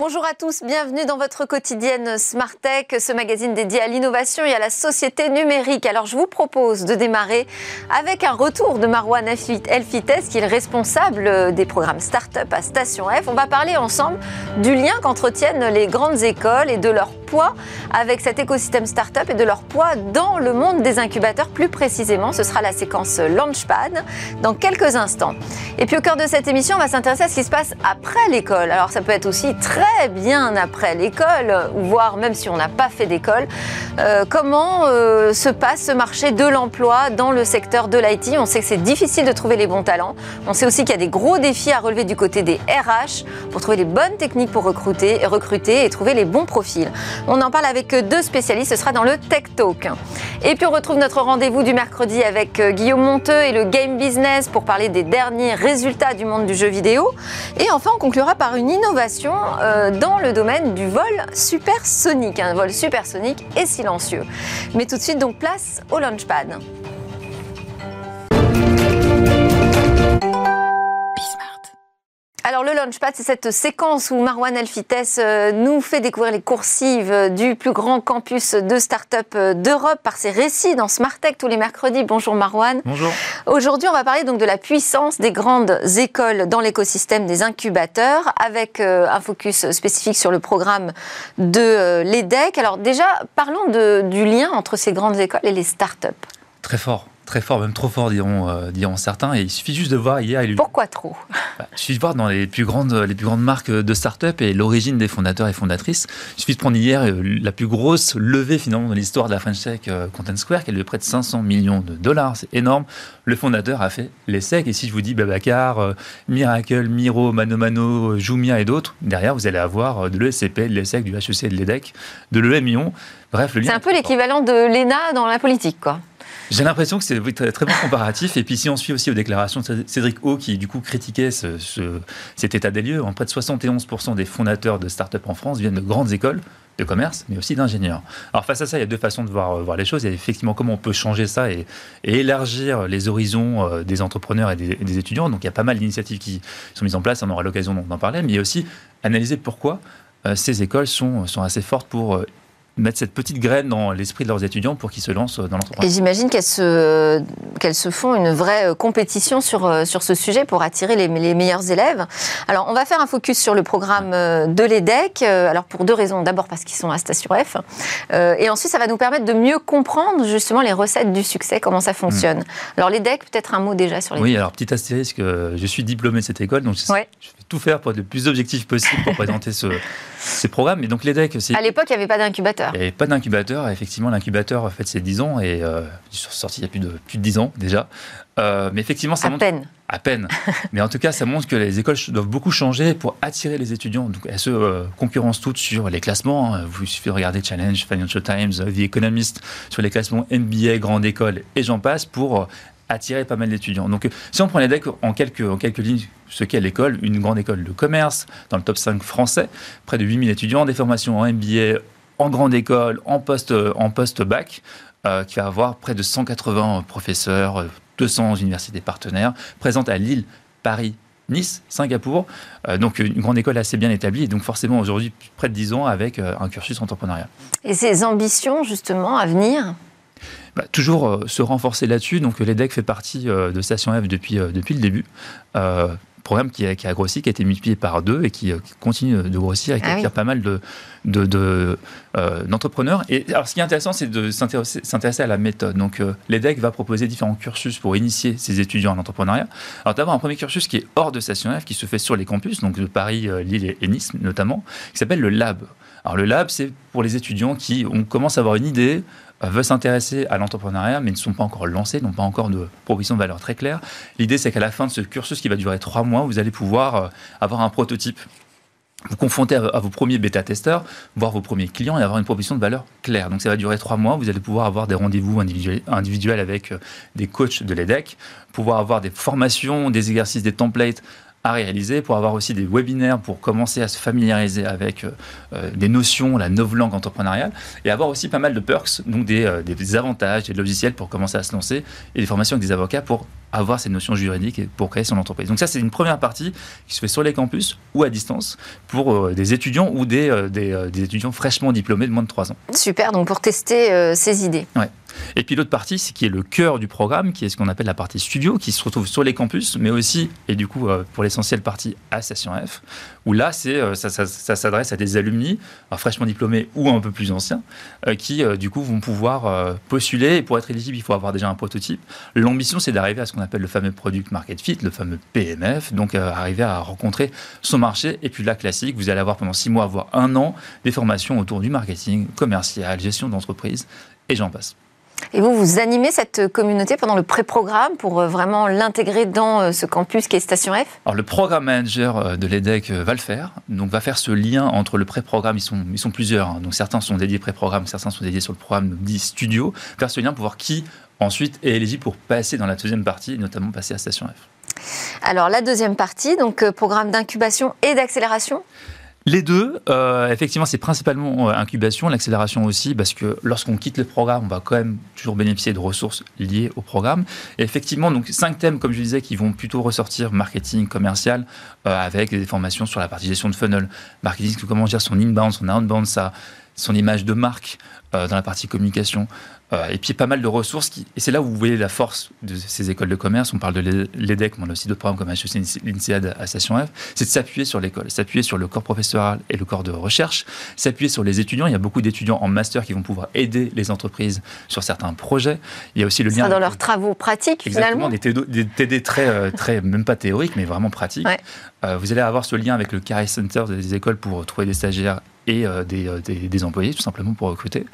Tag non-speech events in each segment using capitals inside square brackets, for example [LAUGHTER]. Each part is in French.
Bonjour à tous, bienvenue dans votre quotidienne Smart Tech, ce magazine dédié à l'innovation et à la société numérique. Alors je vous propose de démarrer avec un retour de Marwan Elfites, qui est le responsable des programmes Startup à Station F. On va parler ensemble du lien qu'entretiennent les grandes écoles et de leur avec cet écosystème startup et de leur poids dans le monde des incubateurs. Plus précisément, ce sera la séquence Launchpad dans quelques instants. Et puis au cœur de cette émission, on va s'intéresser à ce qui se passe après l'école. Alors ça peut être aussi très bien après l'école, voire même si on n'a pas fait d'école. Euh, comment euh, se passe ce marché de l'emploi dans le secteur de l'IT On sait que c'est difficile de trouver les bons talents. On sait aussi qu'il y a des gros défis à relever du côté des RH pour trouver les bonnes techniques pour recruter, recruter et trouver les bons profils. On en parle avec deux spécialistes, ce sera dans le Tech Talk. Et puis on retrouve notre rendez-vous du mercredi avec euh, Guillaume Monteux et le Game Business pour parler des derniers résultats du monde du jeu vidéo. Et enfin, on conclura par une innovation euh, dans le domaine du vol supersonique, un vol supersonique et silencieux. Mais tout de suite, donc place au Launchpad. Alors le Launchpad, c'est cette séquence où Marwan Elfites euh, nous fait découvrir les coursives du plus grand campus de start-up euh, d'Europe par ses récits dans Smartech tous les mercredis. Bonjour Marwan. Bonjour. Aujourd'hui, on va parler donc de la puissance des grandes écoles dans l'écosystème des incubateurs avec euh, un focus spécifique sur le programme de l'EDEC. Alors déjà, parlons du lien entre ces grandes écoles et les start-up. Très fort très fort, même trop fort, diront, euh, diront certains. Et il suffit juste de voir hier. Il... Pourquoi trop bah, Il suffit de voir dans les plus grandes, les plus grandes marques de start-up et l'origine des fondateurs et fondatrices. Il suffit de prendre hier euh, la plus grosse levée finalement dans l'histoire de la French Tech euh, Content Square, qui est de près de 500 millions de dollars. C'est énorme. Le fondateur a fait l'essai. Et si je vous dis Babacar, Miracle, Miro, Mano Mano, Jumia et d'autres, derrière vous allez avoir de l'ESCP, de l'ESSEC, du HEC, de l'EDEC, de l'EMION. Bref, le C'est un peu l'équivalent de l'ENA dans la politique, quoi. J'ai l'impression que c'est très, très bon comparatif. Et puis si on suit aussi aux déclarations de Cédric O, qui du coup critiquait ce, cet état des lieux, en près de 71% des fondateurs de start-up en France viennent de grandes écoles de commerce, mais aussi d'ingénieurs. Alors face à ça, il y a deux façons de voir, voir les choses. Il y a effectivement comment on peut changer ça et, élargir les horizons euh, des entrepreneurs et des, étudiants. Donc il y a pas mal d'initiatives qui sont mises en place, on aura l'occasion d'en parler, mais il y a aussi analyser pourquoi euh, ces écoles sont, assez fortes pour euh, mettre cette petite graine dans l'esprit de leurs étudiants pour qu'ils se lancent dans l'entreprise. Et j'imagine qu'elles se, qu'elles se font une vraie euh, compétition sur, euh, sur ce sujet pour attirer les, les, meilleurs élèves. Alors, on va faire un focus sur le programme euh, de l'EDEC. Alors, pour deux raisons. D'abord, parce qu'ils sont à Station F. et ensuite, ça va nous permettre de mieux comprendre justement les recettes du succès, comment ça fonctionne. Hmm. Alors, l'EDEC, peut-être un mot déjà sur les. Oui, alors, petit astérisque, je suis diplômé de cette école, donc je, vais tout faire pour être le plus objectif possible pour présenter ce, [LAUGHS] ces programmes. Et donc, l'EDEC, c'est. À l'époque, il n'y avait pas d'incubateur. Il n'y avait pas d'incubateur. Effectivement, l'incubateur a fait ses 10 ans et euh, sorti il y a plus de, plus de 10 ans déjà. Euh, mais effectivement, ça à peine. À peine. [LAUGHS] mais en tout cas, ça montre que les écoles doivent beaucoup changer pour attirer les étudiants. Donc, elles se euh, concurrencent toutes sur les classements. Hein. Vous suffit de regarder Challenge, Financial Times, The Economist, sur les classements MBA, grande école et j'en passe pour attirer pas mal d'étudiants. Donc, si on prend les decks en quelques, en quelques lignes, ce qu'est l'école, une grande école de commerce, dans le top 5 français, près de 8000 étudiants, des formations en MBA, en grande école, en post, en post bac, euh, qui va avoir près de 180 professeurs, 200 universités partenaires, présentes à Lille, Paris, Nice, Singapour. Euh, donc une grande école assez bien établie, et donc forcément aujourd'hui près de 10 ans avec euh, un cursus entrepreneurial. Et ces ambitions justement à venir? Bah, toujours se renforcer là-dessus. Donc l'EDEC fait partie de Station F depuis, depuis le début programme qui a, qui a, grossi, qui a été multiplié par deux et qui, euh, continue de grossir et qui ah attire pas mal de, euh, d'entrepreneurs. et alors, ce qui est intéressant, c'est de s'intéresser à la méthode. Donc, euh, l'EDEC va proposer différents cursus pour initier ses étudiants à l'entrepreneuriat. Alors, d'abord, un premier cursus qui est hors de Station F, qui se fait sur les campus, donc de Paris, Lille et Nice notamment, qui s'appelle le Lab. Alors, le Lab, c'est pour les étudiants qui on commence à avoir une idée, veulent s'intéresser à l'entrepreneuriat, mais ne sont pas encore lancés, n'ont pas encore de proposition de valeur très claire. L'idée, c'est qu'à la fin de ce cursus qui va durer trois mois, vous allez pouvoir euh, avoir un prototype vous confronter à, vos premiers bêta-testeurs, voir vos premiers clients et avoir une proposition de valeur claire. Donc ça va durer trois mois, vous allez pouvoir avoir des rendez-vous individuels, avec euh, des coachs de l'EDEC, pouvoir avoir des formations, des exercices, des templates à réaliser, pour avoir aussi des webinaires pour commencer à se familiariser avec des notions, la novlangue entrepreneuriale, et avoir aussi pas mal de perks, donc des, des avantages, des logiciels pour commencer à se lancer, et des formations avec des avocats pour avoir ces notions juridiques pour créer son entreprise. Donc ça, c'est une première partie qui se fait sur les campus ou à distance pour des étudiants ou des, des, des, étudiants fraîchement diplômés de moins de 3 ans. Super, donc pour tester ces idées. Ouais. Et puis l'autre partie, c'est qui est le cœur du programme, qui est ce qu'on appelle la partie studio, qui se retrouve sur les campus, mais aussi, et du coup, euh, pour l'essentiel, partie à Station F, où là, euh, ça, s'adresse à des alumni, fraîchement diplômés ou un peu plus anciens, euh, qui, du coup, vont pouvoir postuler. Et pour être éligible, il faut avoir déjà un prototype. L'ambition, c'est d'arriver à ce qu'on appelle le fameux Product Market Fit, le fameux PMF, donc arriver à rencontrer son marché. Et puis là, classique, vous allez avoir pendant six mois, voire un an, des formations autour du marketing commercial, gestion d'entreprise, et j'en passe. Et vous, vous animez cette communauté pendant le pré-programme pour euh, vraiment l'intégrer dans euh, ce campus qui est Station F? Alors, le programme manager euh, de l'EDEC va le faire. Donc, va faire ce lien entre le pré-programme, ils sont, ils sont plusieurs. Hein. Donc, certains sont dédiés pré-programme, certains sont dédiés sur le programme dit studio. Faire ce lien pour voir qui, ensuite, est éligible pour passer dans la deuxième partie, notamment passer à Station F. Alors, la deuxième partie, donc programme d'incubation et d'accélération? Les deux, euh, effectivement, c'est principalement euh, incubation, l'accélération aussi, parce que lorsqu'on quitte le programme, on va quand même toujours bénéficier de ressources liées au programme. Effectivement, donc cinq thèmes, comme je disais, qui vont plutôt ressortir marketing commercial, euh, avec des formations sur la partie gestion de funnel, marketing, comment dire son inbound, son outbound, sa, son image de marque dans la partie communication, euh, et puis pas mal de ressources. Qui, et c'est là où vous voyez la force de ces écoles de commerce. On parle de l'EDEC, mais on a aussi d'autres programmes comme HEC, l'INSEAD à Station F. C'est de s'appuyer sur l'école, s'appuyer sur le corps professoral et le corps de recherche, s'appuyer sur les étudiants. Il y a beaucoup d'étudiants en master qui vont pouvoir aider les entreprises sur certains projets. Il y a aussi le lien. dans leurs travaux pratiques, Exactement, finalement. Des TD, très, euh, très, même pas théoriques, mais vraiment pratiques. Euh, vous allez avoir ce lien avec le Career Center des écoles pour trouver des stagiaires et euh, euh, des, employés, tout simplement pour recruter.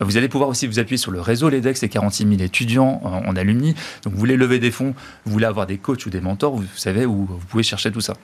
Vous allez pouvoir aussi vous appuyer sur le réseau LEDEX, les 46 000 étudiants en, alumni. Donc, vous voulez lever des fonds, vous voulez avoir des coachs ou des mentors, vous, savez où vous pouvez chercher tout ça.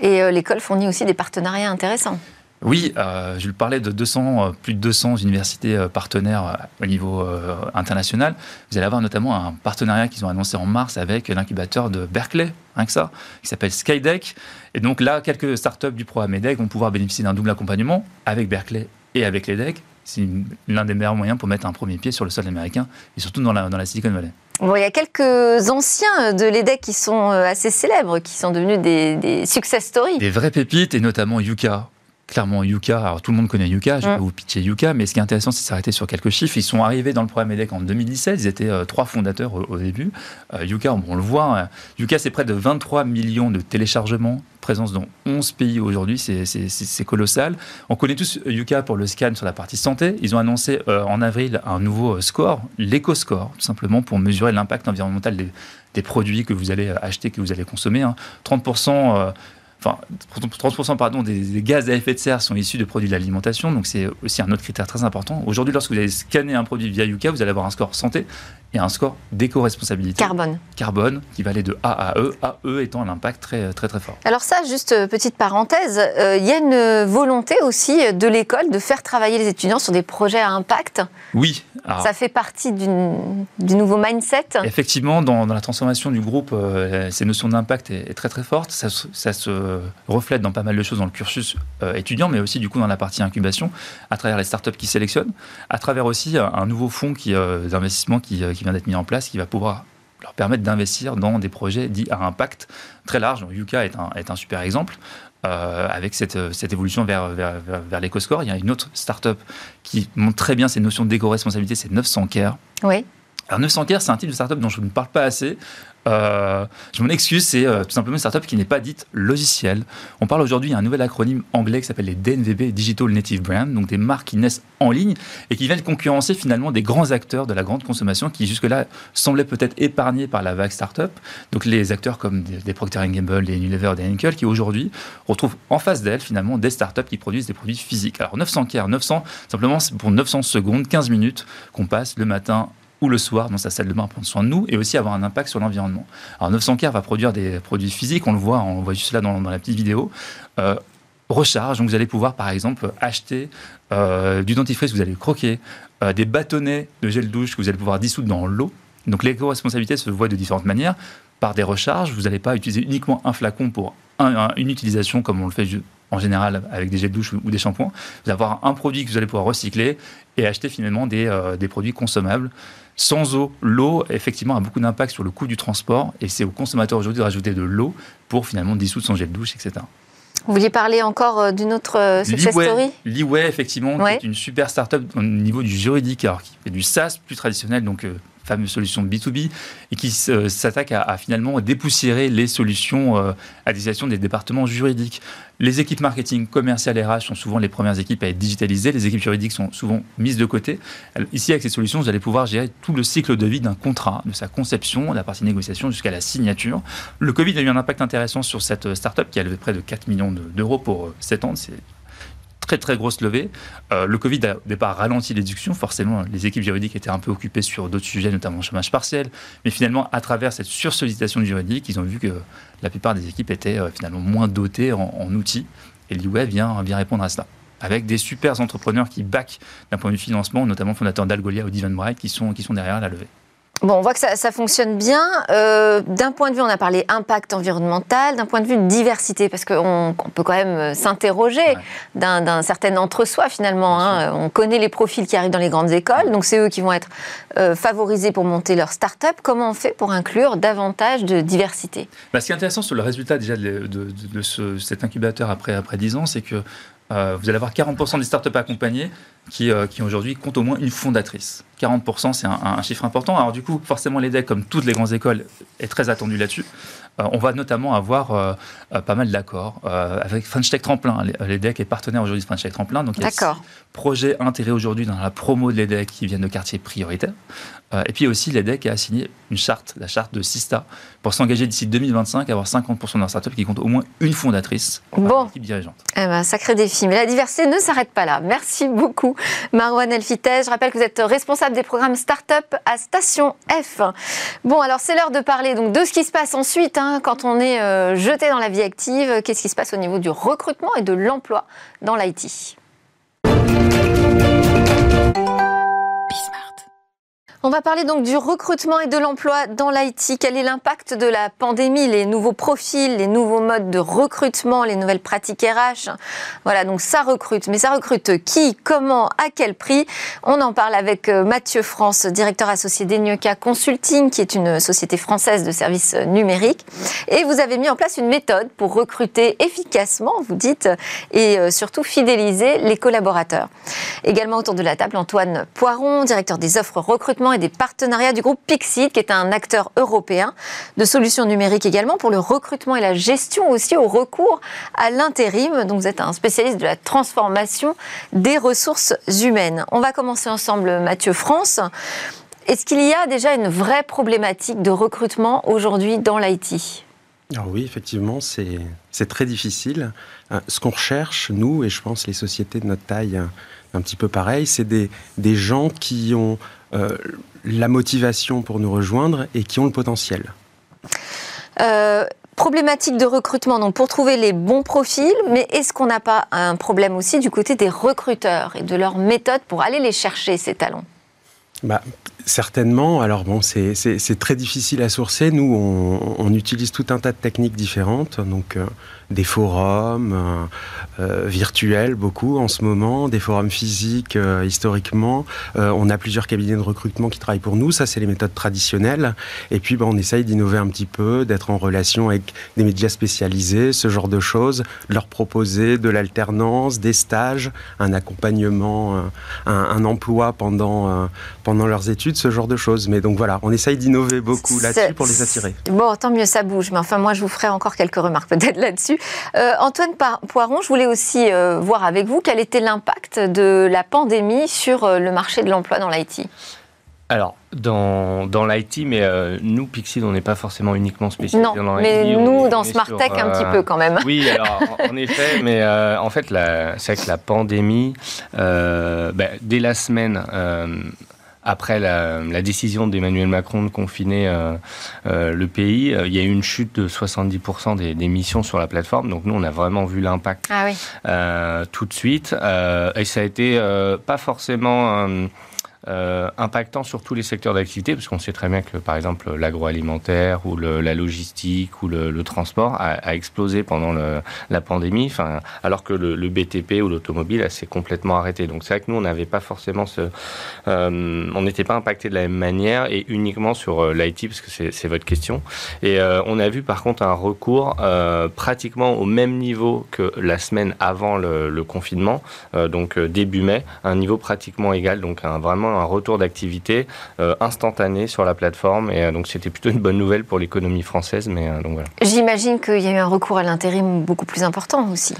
Et euh, l'école fournit aussi des partenariats intéressants. Oui, je parlais de 200, plus de 200 universités partenaires au niveau international. Vous allez avoir notamment un partenariat qu'ils ont annoncé en mars avec l'incubateur de Berkeley, rien que ça, qui s'appelle Skydeck. Et donc là, quelques startups du programme EDEC vont pouvoir bénéficier d'un double accompagnement avec Berkeley et avec l'EDEC. C'est l'un des meilleurs moyens pour mettre un premier pied sur le sol américain et surtout dans la, dans la Silicon Valley. Bon, il y a quelques anciens de l'EDEC qui sont euh, assez célèbres, qui sont devenus des, des success stories. Des vraies pépites, et notamment Yuka, clairement Yuka, alors tout le monde connaît Yuka, je vais vous pitcher Yuka, mais ce qui est intéressant, c'est de s'arrêter sur quelques chiffres. Ils sont arrivés dans le programme EDEC en 2017, ils étaient euh, trois fondateurs au, début. Euh, Yuka, on, le voit, hein. Yuka, c'est près de 23 millions de téléchargements, présence dans 11 pays aujourd'hui, c'est colossal. On connaît tous Yuka pour le scan sur la partie santé. Ils ont annoncé euh, en avril un nouveau score, l'éco-score, tout simplement pour mesurer l'impact environnemental des, produits que vous allez acheter, que vous allez consommer. 30% hein enfin, 30% pardon, des, gaz à effet de serre sont issus de produits de l'alimentation, donc c'est aussi un autre critère très important. Aujourd'hui, lorsque vous allez scanner un produit via Yuka, vous allez avoir un score santé et un score d'éco-responsabilité. Carbone. Carbone, qui va aller de A à E, A, E étant un impact très, très, très fort. Alors ça, juste euh, petite parenthèse, euh, il y a une volonté aussi de l'école de faire travailler les étudiants sur des projets à impact. Oui. ça fait partie du nouveau mindset. Effectivement, dans, la transformation du groupe, euh, ces notions d'impact est, très très forte. Ça, ça se reflète dans pas mal de choses dans le cursus euh, étudiant, mais aussi du coup dans la partie incubation, à travers les startups qui sélectionnent, à travers aussi euh, un nouveau fonds euh, d'investissement qui, vient d'être mis en place, qui va pouvoir leur permettre d'investir dans des projets dits à impact très large. Yuka est un, est un super exemple. avec cette, cette évolution vers, vers, vers, l'éco-score. Il y a une autre startup qui montre très bien ces notions d'éco-responsabilité, c'est 900 Care. Oui. Alors 900 Care, c'est un type de startup dont je ne parle pas assez. Euh, je m'en excuse, c'est euh, tout simplement une startup qui n'est pas dite logicielle. On parle aujourd'hui, il y a un nouvel acronyme anglais qui s'appelle les DNVB, Digital Native Brand, donc des marques qui naissent en ligne et qui viennent concurrencer finalement des grands acteurs de la grande consommation qui jusque-là semblaient peut-être épargnés par la vague startup. Donc les acteurs comme des, Procter Gamble, des Unilever, des Henkel, qui aujourd'hui retrouvent en face d'elles finalement des startups qui produisent des produits physiques. Alors 900 k 900, simplement pour 900 secondes, 15 minutes qu'on passe le matin ou le soir dans sa salle de bain prendre soin de nous et aussi avoir un impact sur l'environnement. Alors 900 Care va produire des produits physiques, on le voit, on voit juste là dans, la petite vidéo. Euh, recharge, donc vous allez pouvoir par exemple acheter euh, du dentifrice que vous allez croquer, euh, des bâtonnets de gel douche que vous allez pouvoir dissoudre dans l'eau. Donc l'éco-responsabilité se voit de différentes manières. par des recharges. Vous n'allez pas utiliser uniquement un flacon pour une utilisation comme on le fait en général avec des jets de douche ou, des shampoings. Vous allez avoir un produit que vous allez pouvoir recycler et acheter finalement des produits consommables. Sans eau, l'eau, effectivement, a beaucoup d'impact sur le coût du transport et c'est au consommateur aujourd'hui de rajouter de l'eau pour finalement dissoudre son de douche, etc. Vous vouliez parler encore euh, d'une autre euh, success story? Leeway, effectivement, qui est une super start-up au niveau du juridique, alors qui fait du SaaS plus traditionnel, donc fameuse solution B2B, et qui s'attaque à, finalement dépoussiérer les solutions euh, à destination des départements juridiques. Les équipes marketing, commerciales et RH sont souvent les premières équipes à être digitalisées, les équipes juridiques sont souvent mises de côté. ici, avec ces solutions, vous allez pouvoir gérer tout le cycle de vie d'un contrat, de sa conception, de la partie négociation jusqu'à la signature. Le Covid a eu un impact intéressant sur cette start-up qui a levé près de 4 millions d'euros pour 7 euh, ans. C'est très très grosse levée. Euh, le Covid a au départ ralenti discussions. Forcément, les équipes juridiques étaient un peu occupées sur d'autres sujets, notamment chômage partiel. Mais finalement, à travers cette sursollicitation juridique, ils ont vu que la plupart des équipes étaient euh, finalement moins dotées en, outils. Et l'IWeb vient, répondre à cela avec des super entrepreneurs qui back d'un point de vue financement, notamment fondateur d'Algolia ou qui sont, qui sont derrière la levée. Bon, on voit que ça, fonctionne bien. Euh, d'un point de vue, on a parlé impact environnemental, d'un point de vue diversité, parce qu'on peut quand même euh, s'interroger d'un certain entre-soi finalement. Hein. On connaît les profils qui arrivent dans les grandes écoles, donc c'est eux qui vont être euh, favorisés pour monter leur start-up. Comment on fait pour inclure davantage de diversité? Bah, Ce qui est intéressant sur le résultat déjà de, cet incubateur après, après 10 ans, c'est que vous allez avoir 40% des startups accompagnées qui, qui aujourd'hui comptent au moins une fondatrice. 40%, c'est un, chiffre important. Alors du coup, forcément, l'EDEC, comme toutes les grandes écoles, est très attendu là-dessus. Euh, on va notamment avoir euh, euh, pas mal d'accords avec French Tech Tremplin. L'EDEC est partenaire aujourd'hui de French Tech Tremplin. Donc il y a projets intégrés aujourd'hui dans la promo de l'EDEC qui viennent de quartiers prioritaires. et puis aussi, l'EDEC a signé une charte, la charte de Sista, pour s'engager d'ici 2025 à avoir 50% de leurs startups qui comptent au moins une fondatrice bon. équipe dirigeante. Eh ben, sacré défi. Mais la diversité ne s'arrête pas là. Merci beaucoup, Marwan Elfitej. Je rappelle que vous êtes responsable des programmes Startup à Station F. Bon, alors c'est l'heure de parler donc de ce qui se passe ensuite hein, quand on est euh, jeté dans la vie active. Qu'est-ce qui se passe au niveau du recrutement et de l'emploi dans l'IT On va parler donc du recrutement et de l'emploi dans l'IT. Quel est l'impact de la pandémie, les nouveaux profils, les nouveaux modes de recrutement, les nouvelles pratiques RH Voilà, donc ça recrute. Mais ça recrute qui, comment, à quel prix? On en parle avec euh, Mathieu France, directeur associé d'Enyoka Consulting, qui est une société française de services numériques. Et vous avez mis en place une méthode pour recruter efficacement, vous dites, et euh, surtout fidéliser les collaborateurs. Également autour de la table, Antoine Poiron, directeur des offres recrutement et des partenariats du groupe Pixit, qui est un acteur européen de solutions numériques également pour le recrutement et la gestion aussi au recours à l'intérim. Donc vous êtes un spécialiste de la transformation des ressources humaines. On va commencer ensemble, Mathieu France. Est-ce qu'il y a déjà une vraie problématique de recrutement aujourd'hui dans l'IT alors oui, effectivement, c'est très difficile. Euh, ce qu'on recherche, nous, et je pense les sociétés de notre taille un petit peu pareil, c'est des, des gens qui ont euh, la motivation pour nous rejoindre et qui ont le potentiel. Euh, problématique de recrutement, donc pour trouver les bons profils, mais est-ce qu'on n'a pas un problème aussi du côté des recruteurs et de leur méthode pour aller les chercher, ces talents? Bah, Certainement. Alors bon, c'est très difficile à sourcer. Nous, on, utilise tout un tas de techniques différentes. Donc, euh, des forums euh, euh, virtuels, beaucoup en ce moment, des forums physiques euh, historiquement. on a plusieurs cabinets de recrutement qui travaillent pour nous, ça c'est les méthodes traditionnelles. Et puis ben, on essaye d'innover un petit peu, d'être en relation avec des médias spécialisés, ce genre de choses, leur proposer de l'alternance, des stages, un accompagnement, un, un emploi pendant, pendant leurs études, ce genre de choses. Mais donc voilà, on essaye d'innover beaucoup là-dessus pour les attirer. Bon, tant mieux, ça bouge. Mais enfin, moi, je vous ferai encore quelques remarques peut-être là-dessus. Euh, Antoine Poiron, je voulais aussi euh, voir avec vous quel était l'impact de la pandémie sur euh, le marché de l'emploi dans l'IT. Alors, dans, dans l'IT, mais nous, Pixid, on n'est pas forcément uniquement spécialisé dans l'IT. mais nous, dans Smart Tech, un petit peu quand même. Oui, alors, en, effet, mais en fait, c'est vrai que la pandémie, ben, dès la semaine après la, décision d'Emmanuel Macron de confiner euh, euh, le pays, euh, il y a eu une chute de 70% des, des, missions sur la plateforme. Donc nous, on a vraiment vu l'impact ah tout de suite. et ça a été pas forcément euh, impactant sur tous les secteurs d'activité, parce qu'on sait très bien que, par exemple, l'agroalimentaire ou la logistique ou le, transport a, explosé pendant la pandémie, alors que le, BTP ou l'automobile s'est complètement arrêté. Donc c'est vrai que nous, on n'avait pas forcément ce... Euh, on n'était pas impacté de la même manière et uniquement sur euh, l'IT, parce que c'est votre question. Et on a vu par contre un recours pratiquement au même niveau que la semaine avant le, confinement, donc début mai, un niveau pratiquement égal, donc un, vraiment un retour d'activité euh, instantané sur la plateforme. Et euh, donc, c'était plutôt une bonne nouvelle pour l'économie française. Mais euh, donc voilà. J'imagine qu'il y a eu un recours à l'intérim beaucoup plus important aussi.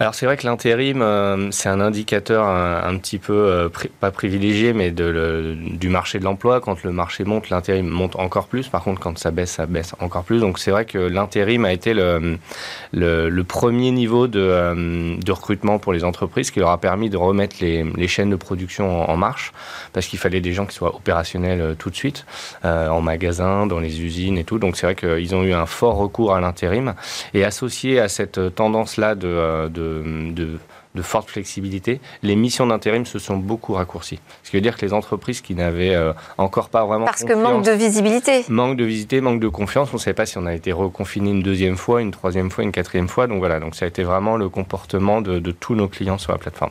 Alors c'est vrai que l'intérim, euh, c'est un indicateur un, petit peu, euh, pas privilégié, mais du marché de l'emploi. Quand le marché monte, l'intérim monte encore plus. Par contre, quand ça baisse, ça baisse encore plus. Donc c'est vrai que l'intérim a été le, premier niveau de, euh, de, recrutement pour les entreprises, qui leur a permis de remettre les, chaînes de production en, marche, parce qu'il fallait des gens qui soient opérationnels tout de suite, en magasin, dans les usines et tout. Donc c'est vrai qu'ils ont eu un fort recours à l'intérim. Et associé à cette tendance-là de de, forte flexibilité, les missions d'intérim se sont beaucoup raccourcies. Ce qui veut dire que les entreprises qui n'avaient euh, encore pas vraiment Parce que manque de visibilité. Manque de visibilité, manque de confiance. On ne savait pas si on a été reconfiné une deuxième fois, une troisième fois, une quatrième fois. Donc voilà, donc ça a été vraiment le comportement de, tous nos clients sur la plateforme.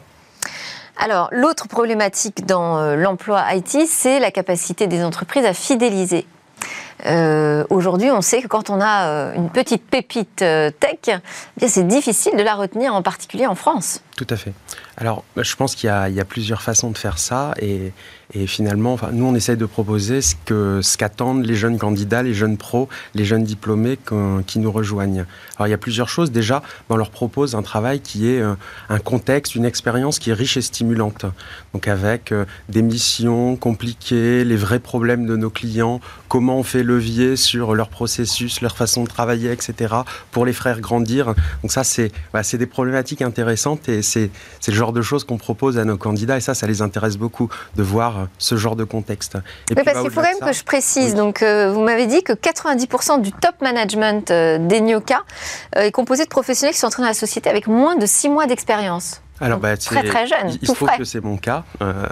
Alors, l'autre problématique dans euh, l'emploi IT, c'est la capacité des entreprises à fidéliser euh, aujourd'hui, on sait que quand on a euh, une petite pépite euh, tech, eh c'est difficile de la retenir, en particulier en France. Tout à fait. Alors, je pense qu'il y, a plusieurs façons de faire ça. Et, finalement, enfin, nous, on essaye de proposer ce qu'attendent les jeunes candidats, les jeunes pros, les jeunes diplômés qui nous rejoignent. Alors, il y a plusieurs choses. Déjà, on leur propose un travail qui est euh, un contexte, une expérience qui est riche et stimulante. Donc, avec euh, des missions compliquées, les vrais problèmes de nos clients, comment on fait levier sur leur processus, leur façon de travailler, etc., pour les faire grandir. Donc, ça, c'est des problématiques intéressantes c'est le genre de choses qu'on propose à nos candidats et ça, ça les intéresse beaucoup de voir euh, ce genre de contexte. Et parce qu'il faut quand même que je précise. Donc, euh, vous m'avez dit que 90% du top management euh, d'Enioka est composé de professionnels qui sont entrés dans la société avec moins de 6 mois d'expérience. Alors, bah, très très jeune. Il, se trouve que c'est mon cas, euh,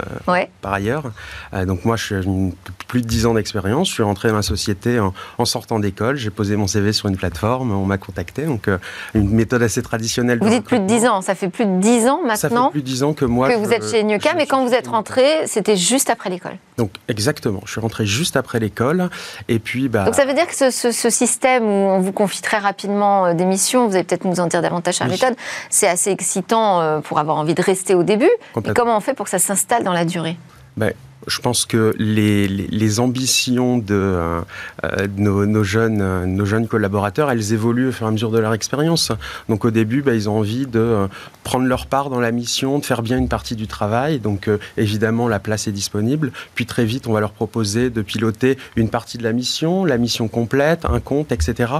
par ailleurs. Euh, donc moi, je suis plus de 10 ans d'expérience. Je suis rentré dans la société en, sortant d'école. J'ai posé mon CV sur une plateforme. On m'a contacté. Donc euh, une méthode assez traditionnelle. Vous dites plus de 10 ans. Ça fait plus de 10 ans maintenant. Ça fait plus de 10 ans que moi. Que vous êtes chez Nuka, mais quand vous êtes rentré, c'était juste après l'école. Donc exactement. Je suis rentré juste après l'école. Et puis, bah. Donc ça veut dire que ce, ce, système où on vous confie très rapidement des missions, vous allez peut-être nous en dire davantage sur la méthode, c'est assez excitant pour avoir envie de rester au début. Et comment on fait pour que ça s'installe dans la durée ben, je pense que les, les, ambitions de, euh, nos, jeunes, nos jeunes collaborateurs, elles évoluent au fur et à mesure de leur expérience. Donc au début, ben, ils ont envie de euh, prendre leur part dans la mission, de faire bien une partie du travail. Donc euh, évidemment, la place est disponible. Puis très vite, on va leur proposer de piloter une partie de la mission, la mission complète, un compte, etc.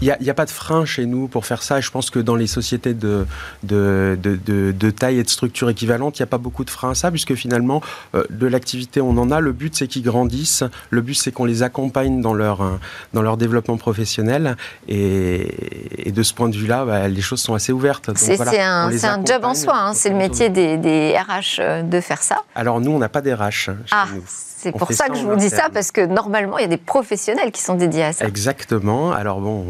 Il n'y a, pas de frein chez nous pour faire ça. je pense que dans les sociétés de, de, de, taille et de structure équivalente, il n'y a pas beaucoup de freins à ça, puisque finalement, euh, de l'activité, on en a. Le but, c'est qu'ils grandissent. Le but, c'est qu'on les accompagne dans leur, euh, dans leur développement professionnel. Et, de ce point de vue-là, bah, les choses sont assez ouvertes. C'est un, un, job en soi. Hein. C'est le métier des, des, RH euh, de faire ça. Alors, nous, on n'a pas des RH chez ah. nous. C'est pour ça, que je vous dis ça, parce que normalement, il y a des professionnels qui sont dédiés à ça. Exactement. Alors bon,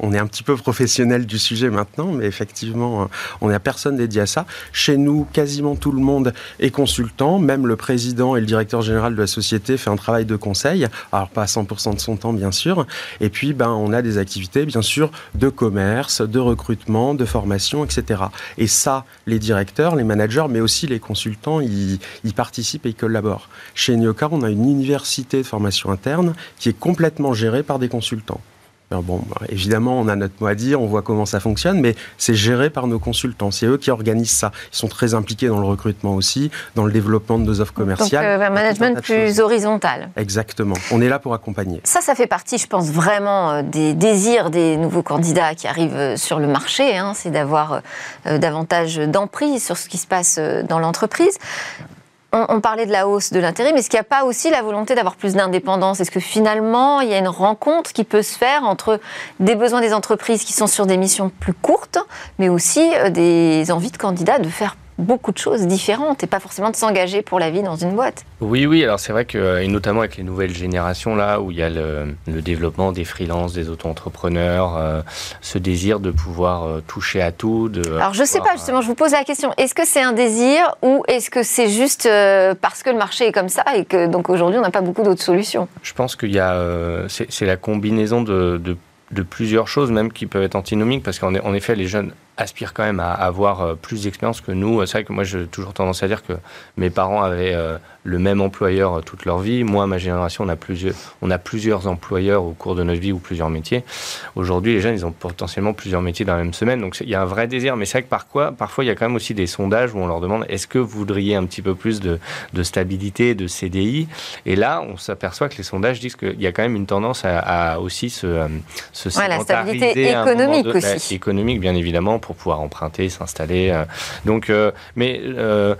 on, est un petit peu professionnel du sujet maintenant, mais effectivement, on n'a personne dédié à ça. Chez nous, quasiment tout le monde est consultant, même le président et le directeur général de la société fait un travail de conseil, alors pas à 100% de son temps, bien sûr. Et puis, ben, on a des activités, bien sûr, de commerce, de recrutement, de formation, etc. Et ça, les directeurs, les managers, mais aussi les consultants, ils, participent et ils collaborent. Chez On a une université de formation interne qui est complètement gérée par des consultants. bon, bah, évidemment, on a notre mot à dire, on voit comment ça fonctionne, mais c'est géré par nos consultants. C'est eux qui organisent ça. Ils sont très impliqués dans le recrutement aussi, dans le développement de nos offres commerciales. Donc, euh, un management plus horizontal. Exactement. On est là pour accompagner. Ça, ça fait partie, je pense, vraiment euh, des désirs des nouveaux candidats qui arrivent euh, sur le marché. Hein. c'est d'avoir davantage d'emprise sur ce qui se passe dans l'entreprise on, parlait de la hausse de l'intérim, mais est-ce qu'il n'y a pas aussi la volonté d'avoir plus d'indépendance? Est-ce que finalement, il y a une rencontre qui peut se faire entre des besoins des entreprises qui sont sur des missions plus courtes, mais aussi euh, des envies de candidats de faire beaucoup de choses différentes et pas forcément de s'engager pour la vie dans une boîte. Oui, oui, alors c'est vrai que, et notamment avec les nouvelles générations là, où il y a le, développement des freelances, des auto-entrepreneurs, euh, ce désir de pouvoir euh, toucher à tout. De alors je ne sais pas, justement, je vous pose la question, est-ce que c'est un désir ou est-ce que c'est juste euh, parce que le marché est comme ça et que donc aujourd'hui on n'a pas beaucoup d'autres solutions? Je pense qu'il y a, c'est la combinaison de, de de plusieurs choses, même qui peuvent être antinomiques, parce qu'en en effet, les jeunes aspirent quand même à avoir euh, plus d'expérience que nous. C'est vrai que moi, j'ai toujours tendance à dire que mes parents avaient euh, le même employeur euh, toute leur vie. Moi, ma génération, on a plusieurs, on a plusieurs employeurs au cours de notre vie ou plusieurs métiers. Aujourd'hui, les jeunes, ils ont potentiellement plusieurs métiers dans la même semaine. Donc, il y a un vrai désir. Mais c'est vrai que parfois, parfois, il y a quand même aussi des sondages où on leur demande est-ce que vous voudriez un petit peu plus de, de stabilité, de CDI Et là, on s'aperçoit que les sondages disent qu'il y a quand même une tendance à, aussi se, se la stabilité économique aussi. Bah, économique, bien évidemment, pour pouvoir emprunter, s'installer. Euh. Donc, euh, mais euh,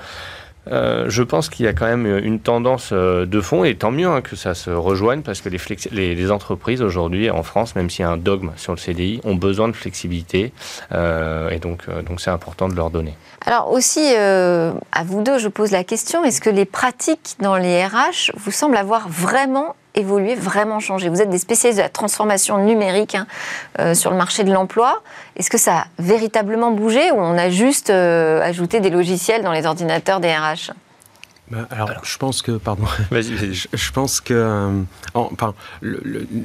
je pense qu'il y a quand même une tendance de fond, et tant mieux hein, que ça se rejoigne, parce que les, les, entreprises aujourd'hui en France, même s'il y a un dogme sur le CDI, ont besoin de flexibilité, et donc donc c'est important de leur donner. Alors aussi, à vous deux, je pose la question, est-ce que les pratiques dans les RH vous semblent avoir vraiment évoluer, vraiment changer Vous êtes des spécialistes de la transformation numérique hein, euh, sur le marché de l'emploi. Est-ce que ça a véritablement bougé ou on a juste euh, ajouté des logiciels dans les ordinateurs des RH bah, alors, je pense que, pardon, vas-y, Je, pense que, euh, enfin,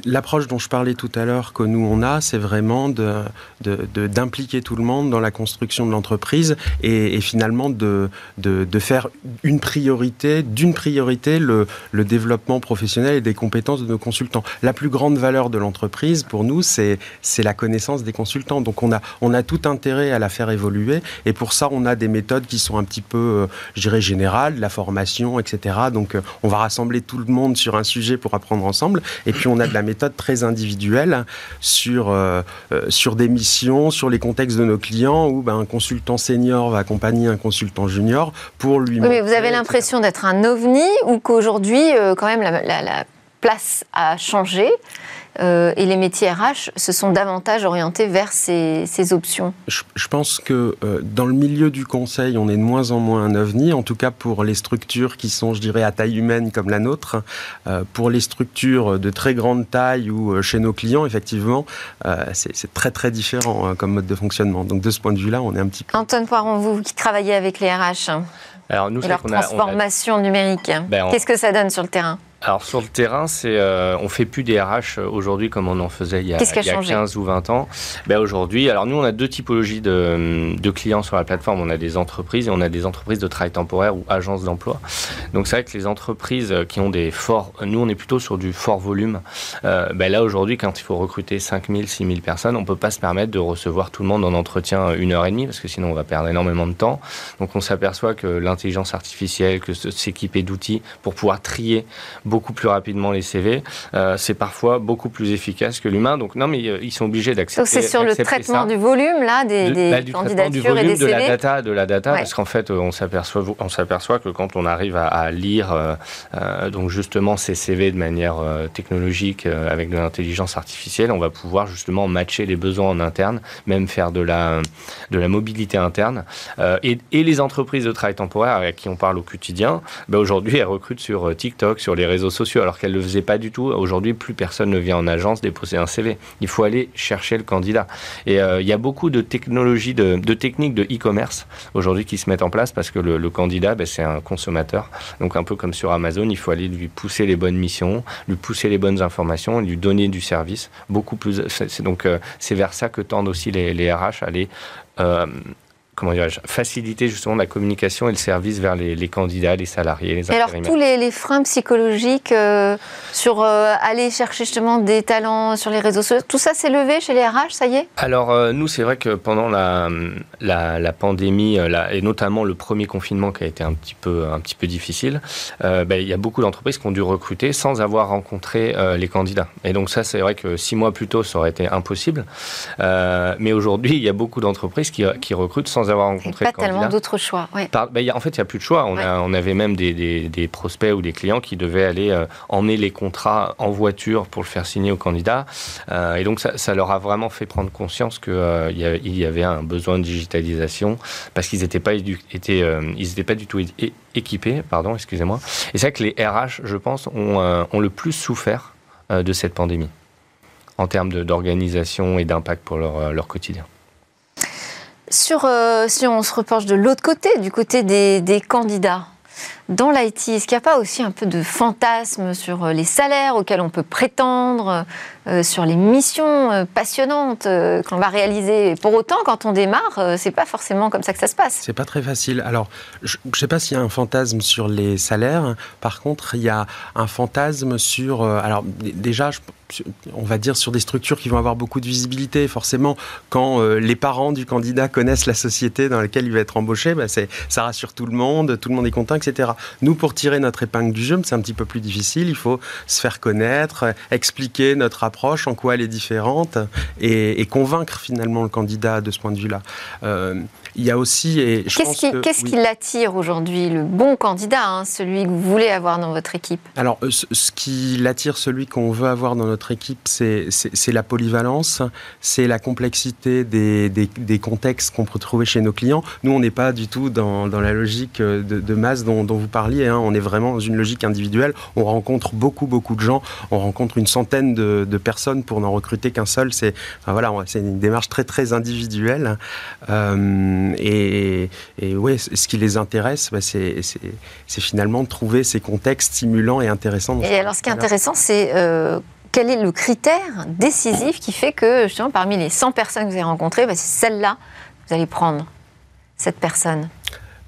l'approche dont je parlais tout à l'heure que nous on a, c'est vraiment de, d'impliquer tout le monde dans la construction de l'entreprise et, finalement de, de, faire une priorité, d'une priorité, le, le développement professionnel et des compétences de nos consultants. La plus grande valeur de l'entreprise, pour nous, c'est, c'est la connaissance des consultants. Donc on a, on a tout intérêt à la faire évoluer et pour ça, on a des méthodes qui sont un petit peu, euh, je dirais, générales, la formation etc. Donc euh, on va rassembler tout le monde sur un sujet pour apprendre ensemble. Et puis on a de la méthode très individuelle sur, euh, euh, sur des missions, sur les contextes de nos clients, où ben, un consultant senior va accompagner un consultant junior pour lui. Oui, mais vous avez l'impression d'être un ovni ou qu'aujourd'hui, quand même, la place a changé? Euh, et les métiers RH se sont davantage orientés vers ces, options je, pense que euh, dans le milieu du conseil, on est de moins en moins un ovni, en tout cas pour les structures qui sont, je dirais, à taille humaine comme la nôtre. Euh, pour les structures de très grande taille ou chez nos clients, effectivement, c'est très très différent comme mode de fonctionnement. Donc de ce point de vue-là, on est un petit peu... Antoine Poiron, vous qui travaillez avec les RH, alors nous, et leur transformation numérique, ben, qu'est-ce que ça donne sur le terrain? Alors sur le terrain, c'est euh, on fait plus des RH euh, aujourd'hui comme on en faisait il y a, il y a 15 ou 20 ans. Ben aujourd'hui, alors nous on a deux typologies de, de, clients sur la plateforme. On a des entreprises et on a des entreprises de travail temporaire ou agences d'emploi. Donc c'est vrai que les entreprises qui ont des forts, nous on est plutôt sur du fort volume. Euh, ben là aujourd'hui, quand il faut recruter 5000, 6000 personnes, on peut pas se permettre de recevoir tout le monde en entretien une heure et demie parce que sinon on va perdre énormément de temps. Donc on s'aperçoit que l'intelligence artificielle, que s'équiper d'outils pour pouvoir trier beaucoup plus rapidement les CV. Euh, c'est parfois beaucoup plus efficace que l'humain. Donc non, mais euh, ils sont obligés d'accepter. Donc c'est sur le traitement du volume là des, des bah, candidatures du volume, et des CV. De la data, de la data, parce qu'en fait, on s'aperçoit, on s'aperçoit que quand on arrive à, lire euh, donc justement ces CV de manière technologique avec de l'intelligence artificielle, on va pouvoir justement matcher les besoins en interne, même faire de la de la mobilité interne. Et, et, les entreprises de travail temporaire avec qui on parle au quotidien, bah, aujourd'hui elles recrutent sur TikTok, sur les réseaux réseaux sociaux, alors qu'elle ne le faisait pas du tout. Aujourd'hui, plus personne ne vient en agence déposer un CV. Il faut aller chercher le candidat. Et euh, il y a beaucoup de technologies, de, techniques de e-commerce aujourd'hui qui se mettent en place parce que le, candidat, ben, c'est un consommateur. Donc un peu comme sur Amazon, il faut aller lui pousser les bonnes missions, lui pousser les bonnes informations, lui donner du service. Beaucoup plus. C'est donc euh, c'est vers ça que tendent aussi les, les RH, aller euh, comment dirais-je, faciliter justement la communication et le service vers les, candidats, les salariés, les et Alors tous les, freins psychologiques euh, sur euh, aller chercher justement des talents sur les réseaux sociaux, tout ça s'est levé chez les RH, ça y est? Alors euh, nous, c'est vrai que pendant la, la, pandémie et notamment le premier confinement qui a été un petit peu, un petit peu difficile, ben, il y a beaucoup d'entreprises qui ont dû recruter sans avoir rencontré les candidats. Et donc ça, c'est vrai que six mois plus tôt, ça aurait été impossible. mais aujourd'hui, il y a beaucoup d'entreprises qui, qui recrutent sans sans avoir rencontré pas tellement d'autres choix. Ouais. Bah, en fait, il n'y a plus de choix. On, a, on avait même des, des, prospects ou des clients qui devaient aller euh, emmener les contrats en voiture pour le faire signer au candidat. et donc, ça, ça, leur a vraiment fait prendre conscience qu'il il y avait un besoin de digitalisation parce qu'ils n'étaient pas, étaient, ils pas du tout équipés. Pardon, excusez-moi. Et c'est vrai que les RH, je pense, ont, ont le plus souffert de cette pandémie en termes d'organisation et d'impact pour leur, euh, leur, quotidien. Sur, euh, si on se reproche de l'autre côté, du côté des candidats, dans l'IT, est-ce qu'il n'y a pas aussi un peu de fantasme sur euh, les salaires auxquels on peut prétendre, sur les missions passionnantes qu'on va réaliser? Pour autant, quand on démarre, c'est pas forcément comme ça que ça se passe. C'est pas très facile. Alors, je ne sais pas s'il y a un fantasme sur les salaires. Par contre, il y a un fantasme sur. alors, déjà, on va dire, sur des structures qui vont avoir beaucoup de visibilité. Forcément, quand euh, les parents du candidat connaissent la société dans laquelle il va être embauché, bah, ça rassure tout le monde, tout le monde est content, etc. Nous, pour tirer notre épingle du jeu, c'est un petit peu plus difficile. Il faut se faire connaître, expliquer notre approche, en quoi elle est différente, et, convaincre finalement le candidat de ce point de vue-là. Euh, il y a aussi. Qu'est-ce qui, l'attire aujourd'hui, le bon candidat, hein, celui que vous voulez avoir dans votre équipe? Alors, euh, ce qui l'attire, celui qu'on veut avoir dans notre équipe, c'est la polyvalence, c'est la complexité des, des, contextes qu'on peut trouver chez nos clients. Nous, on n'est pas du tout dans, dans la logique de, de masse dont, dont, vous parliez. Hein. On est vraiment dans une logique individuelle. On rencontre beaucoup, beaucoup de gens. On rencontre une centaine de, de personnes pour n'en recruter qu'un seul. C'est enfin, voilà, c'est une démarche très, très individuelle. Euh, et, ouais, ce qui les intéresse, bah, c'est finalement de trouver ces contextes stimulants et intéressants. Et alors, ce qui est intéressant, c'est euh, quel est le critère décisif qui fait que, justement, parmi les 100 personnes que vous avez rencontrées, bah, c'est celle-là que vous allez prendre, cette personne?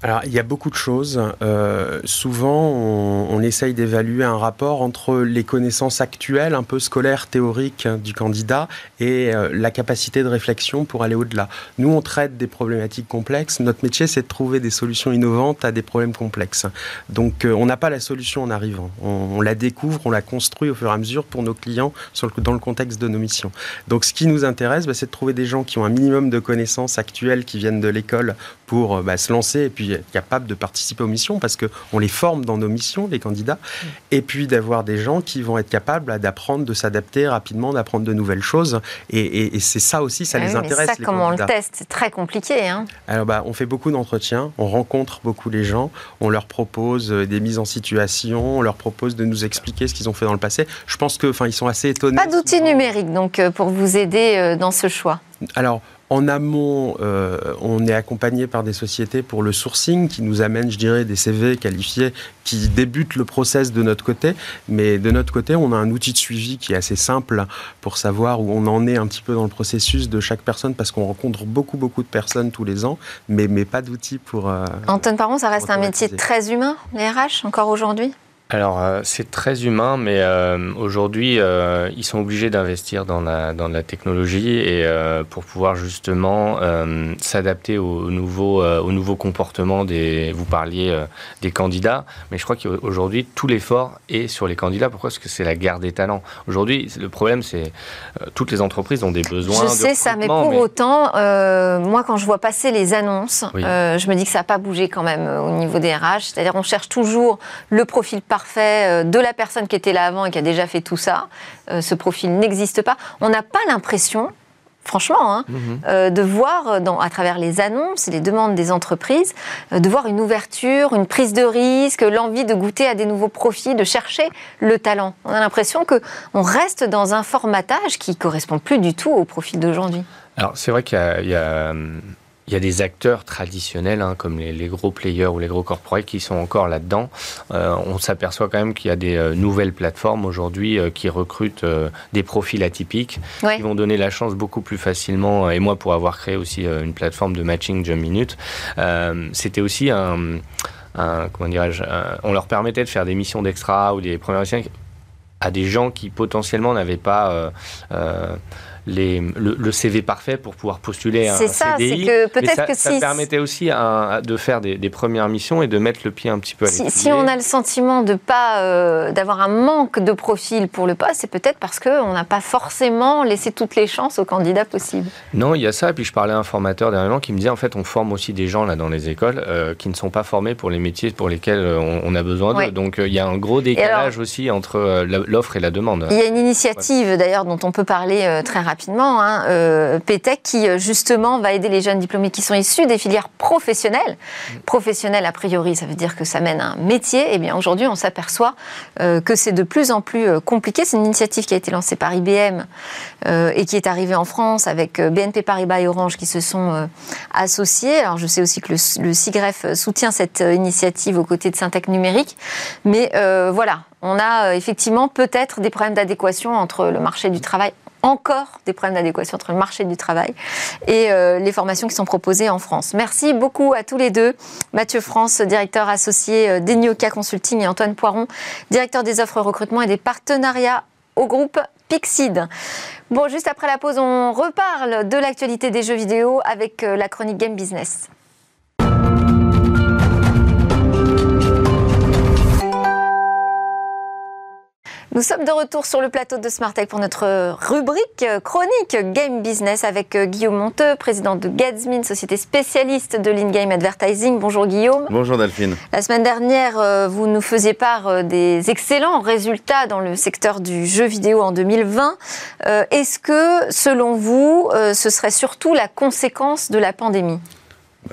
Alors, il y a beaucoup de choses. Euh, souvent, on, essaye d'évaluer un rapport entre les connaissances actuelles, un peu scolaires, théoriques du candidat, et euh, la capacité de réflexion pour aller au-delà. Nous, on traite des problématiques complexes. Notre métier, c'est de trouver des solutions innovantes à des problèmes complexes. Donc, euh, on n'a pas la solution en arrivant. On, la découvre, on la construit au fur et à mesure pour nos clients dans le contexte de nos missions. Donc, ce qui nous intéresse, bah, c'est de trouver des gens qui ont un minimum de connaissances actuelles qui viennent de l'école pour bah, se lancer et puis capables de participer aux missions parce qu'on les forme dans nos missions, les candidats, mm. et puis d'avoir des gens qui vont être capables d'apprendre, de s'adapter rapidement, d'apprendre de nouvelles choses. Et, c'est ça aussi, ça ah les intéresse. Ça, comment on le teste C'est très compliqué. Hein Alors, bah, on fait beaucoup d'entretiens, on rencontre beaucoup les gens, on leur propose euh, des mises en situation, on leur propose de nous expliquer ce qu'ils ont fait dans le passé. Je pense que, enfin, ils sont assez étonnés. Pas d'outils numériques donc euh, pour vous aider euh, dans ce choix. Alors, en amont, euh, on est accompagné par des sociétés pour le sourcing qui nous amènent, je dirais, des CV qualifiés qui débutent le process de notre côté. Mais de notre côté, on a un outil de suivi qui est assez simple pour savoir où on en est un petit peu dans le processus de chaque personne parce qu'on rencontre beaucoup, beaucoup de personnes tous les ans, mais, mais pas d'outils pour. Euh, Antoine Paron, ça reste un métier très humain, les RH, encore aujourd'hui? Alors, euh, c'est très humain, mais euh, aujourd'hui, euh, ils sont obligés d'investir dans la, dans la technologie et pour pouvoir justement s'adapter aux nouveaux, aux nouveaux comportements des. Vous parliez des candidats, mais je crois qu'aujourd'hui, tout l'effort est sur les candidats. Pourquoi? Parce que c'est la guerre des talents. Aujourd'hui, le problème, c'est toutes les entreprises ont des besoins. Je sais ça, mais pour autant, moi, quand je vois passer les annonces, je me dis que ça n'a pas bougé quand même au niveau des RH. C'est-à-dire, on cherche toujours le profil par parfait euh, de la personne qui était là avant et qui a déjà fait tout ça. Euh, ce profil n'existe pas. On n'a pas l'impression franchement, hein, mhm. euh, de voir dans, à travers les annonces et les demandes des entreprises, de voir une ouverture, une prise de risque, l'envie de goûter à des nouveaux profils, de chercher le talent. On a l'impression que on reste dans un formatage qui correspond plus du tout au profil d'aujourd'hui. Alors c'est vrai qu'il y a il y a des acteurs traditionnels, hein, comme les, gros players ou les gros corporates, qui sont encore là-dedans. Euh, on s'aperçoit quand même qu'il y a des euh, nouvelles plateformes aujourd'hui euh, qui recrutent des profils atypiques, qui vont donner la chance beaucoup plus facilement. Et moi, pour avoir créé aussi une plateforme de matching Jump Minute, c'était aussi un, comment dirais-je, on leur permettait de faire des missions d'extra ou des premières missions à des gens qui potentiellement n'avaient pas les, le, CV parfait pour pouvoir postuler à un CDI. C'est ça, c'est que peut-être que ça permettait aussi de faire des, premières missions et de mettre le pied un petit peu à si, si on a le sentiment de pas euh, d'avoir un manque de profil pour le poste, c'est peut-être parce qu'on n'a pas forcément laissé toutes les chances aux candidats possibles. Non, il y a ça. Et puis je parlais à un formateur dernièrement qui me disait en fait on forme aussi des gens là dans les écoles euh, qui ne sont pas formés pour les métiers pour lesquels euh, on, a besoin d'eux. Donc il y a un gros décalage aussi entre l'offre et la demande. Il y a une initiative d'ailleurs dont on peut parler très rapidement, hein, euh, PTEC, qui justement va aider les jeunes diplômés qui sont issus des filières professionnelles. Professionnelles, a priori, ça veut dire que ça mène à un métier. Et eh bien aujourd'hui, on s'aperçoit euh, que c'est de plus en plus euh, compliqué. C'est une initiative qui a été lancée par IBM et qui est arrivée en France avec BNP Paribas et Orange qui se sont associés. Alors je sais aussi que le, le SIGREF soutient cette initiative aux côtés de Syntec Numérique. Mais voilà, on a effectivement peut-être des problèmes d'adéquation entre le marché du travail encore des problèmes d'adéquation entre le marché du travail et euh, les formations qui sont proposées en France. Merci beaucoup à tous les deux. Mathieu France, directeur associé euh, d'Enioca Consulting et Antoine Poiron, directeur des offres recrutement et des partenariats au groupe Pixid. Bon, juste après la pause, on reparle de l'actualité des jeux vidéo avec euh, la chronique Game Business. Nous sommes de retour sur le plateau de Smart pour notre rubrique chronique Game Business avec euh, Guillaume Monteux, président de Gadsmin, société spécialiste de l'in-game advertising. Bonjour Guillaume. Bonjour Delphine. La semaine dernière, euh, vous nous faisiez part euh, des excellents résultats dans le secteur du jeu vidéo en 2020. Est-ce que, selon vous, ce serait surtout la conséquence de la pandémie?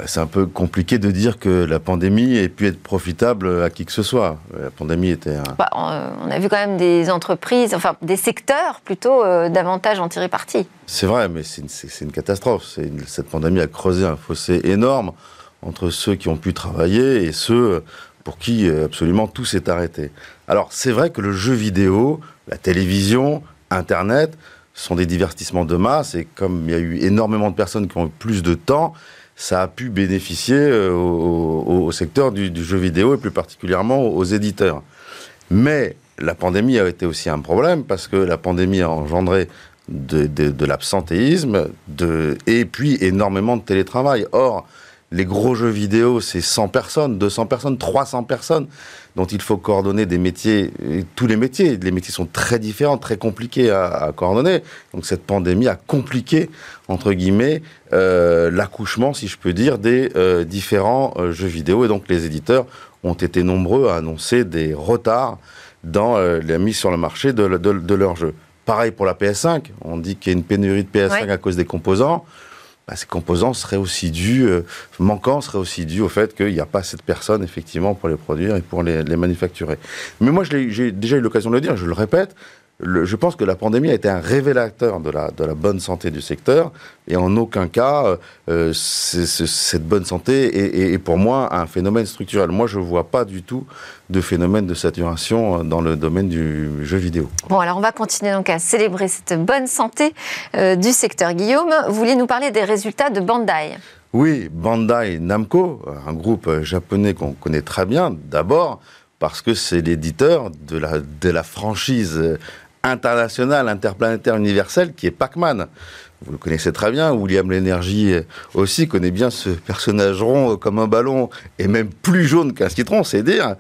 C'est un peu compliqué de dire que la pandémie ait pu être profitable à qui que ce soit. La pandémie était un... Bah, on a vu quand même des entreprises, enfin des secteurs plutôt euh, davantage en tirer parti. C'est vrai, mais c'est une, catastrophe. cette pandémie a creusé un fossé énorme entre ceux qui ont pu travailler et ceux pour qui euh, absolument tout s'est arrêté. Alors c'est vrai que le jeu vidéo, la télévision, Internet sont des divertissements de masse et comme il y a eu énormément de personnes qui ont eu plus de temps, ça a pu bénéficier euh, au, secteur du, jeu vidéo et plus particulièrement aux éditeurs. Mais la pandémie a été aussi un problème parce que la pandémie a engendré de, l'absentéisme et puis énormément de télétravail. Or, les gros jeux vidéo, c'est 100 personnes, 200 personnes, 300 personnes dont il faut coordonner des métiers, tous les métiers. Les métiers sont très différents, très compliqués à, coordonner. Donc cette pandémie a compliqué, entre guillemets, euh, l'accouchement, si je peux dire, des euh, différents euh, jeux vidéo. Et donc les éditeurs ont été nombreux à annoncer des retards dans la mise sur le marché de, de leurs jeux. Pareil pour la PS5. On dit qu'il y a une pénurie de PS5 à cause des composants. Bah, ces composants seraient aussi dus, euh, manquants seraient aussi dus au fait qu'il n'y a pas assez de personnes, effectivement, pour les produire et pour les, les manufacturer. Mais moi, j'ai déjà eu l'occasion de le dire, je le répète, je pense que la pandémie a été un révélateur de la, de la bonne santé du secteur et en aucun cas euh, cette bonne santé est, pour moi un phénomène structurel. Moi, je ne vois pas du tout de phénomène de saturation dans le domaine du jeu vidéo. Bon, alors on va continuer donc à célébrer cette bonne santé euh, du secteur. Guillaume, vous vouliez nous parler des résultats de Bandai Oui, Bandai Namco, un groupe japonais qu'on connaît très bien d'abord parce que c'est l'éditeur de la, de la franchise international, interplanétaire, universel, qui est Pac-Man. Vous le connaissez très bien, William Lénergie aussi connaît bien ce personnage rond comme un ballon et même plus jaune qu'un citron, c'est dire.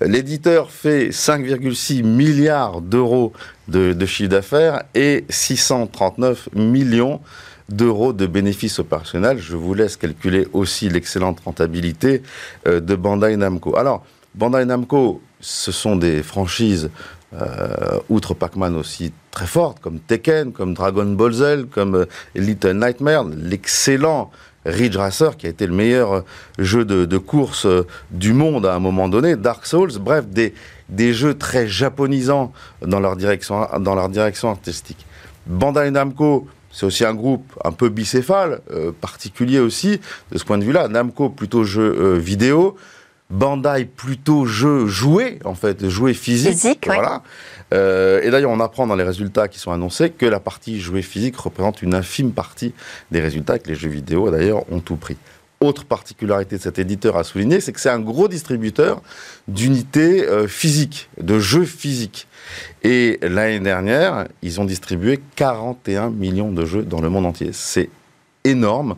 L'éditeur fait 5,6 milliards d'euros de, de, chiffre d'affaires et 639 millions d'euros de bénéfices opérationnels. Je vous laisse calculer aussi l'excellente rentabilité euh, de Bandai Namco. Alors, Bandai Namco, ce sont des franchises euh, outre Pac-Man aussi très fortes, comme Tekken, comme Dragon Ball Z, comme euh, Little Nightmare, l'excellent Ridge Racer, qui a été le meilleur euh, jeu de, course du monde à un moment donné, Dark Souls, bref, des, des jeux très japonisants dans leur direction, dans leur direction artistique. Bandai Namco, c'est aussi un groupe un peu bicéphale, particulier aussi de ce point de vue-là. Namco plutôt jeu vidéo, Bandai plutôt jeu joué, en fait, joué physique. Physique, voilà. Euh, et d'ailleurs, on apprend dans les résultats qui sont annoncés que la partie joué physique représente une infime partie des résultats que les jeux vidéo, d'ailleurs, ont tout pris. autre particularité de cet éditeur à souligner, c'est que c'est un gros distributeur d'unités euh, physiques, de jeux physiques. Et l'année dernière, ils ont distribué 41 millions de jeux dans le monde entier. C'est énorme.